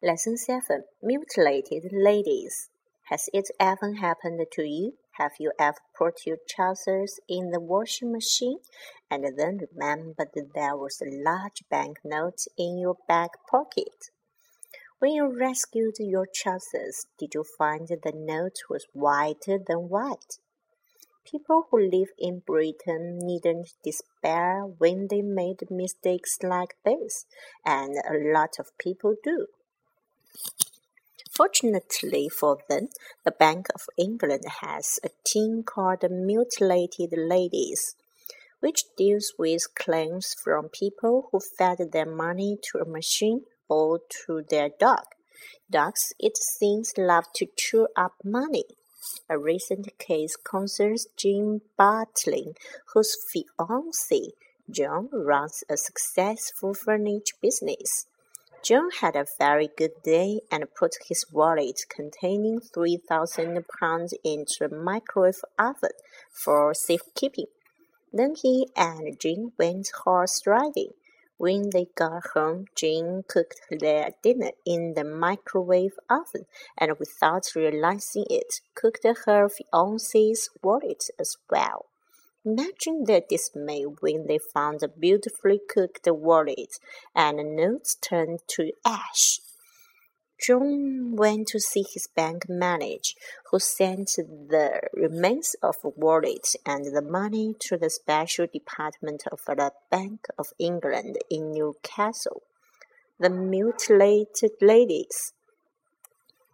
Lesson 7 Mutilated Ladies. Has it ever happened to you? Have you ever put your trousers in the washing machine and then remembered there was a large banknote in your back pocket? When you rescued your trousers, did you find the note was whiter than white? People who live in Britain needn't despair when they made mistakes like this, and a lot of people do. Fortunately for them, the Bank of England has a team called the Mutilated Ladies, which deals with claims from people who fed their money to a machine or to their dog. Dogs, it seems, love to chew up money. A recent case concerns Jim Butlin, whose fiancée John, runs a successful furniture business. John had a very good day and put his wallet containing three thousand pounds into a microwave oven for safekeeping. Then he and Jean went horse riding. When they got home, Jean cooked their dinner in the microwave oven and without realizing it, cooked her fiance's wallet as well. Imagine their dismay when they found a beautifully cooked wallet and notes turned to ash. John went to see his bank manager, who sent the remains of the wallet and the money to the special department of the Bank of England in Newcastle. The mutilated ladies.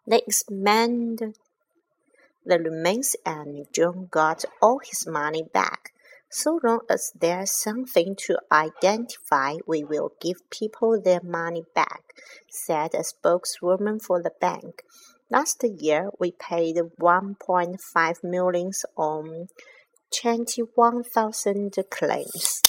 They examined the remains and John got all his money back. So long as there's something to identify, we will give people their money back, said a spokeswoman for the bank. Last year, we paid 1.5 million on 21,000 claims.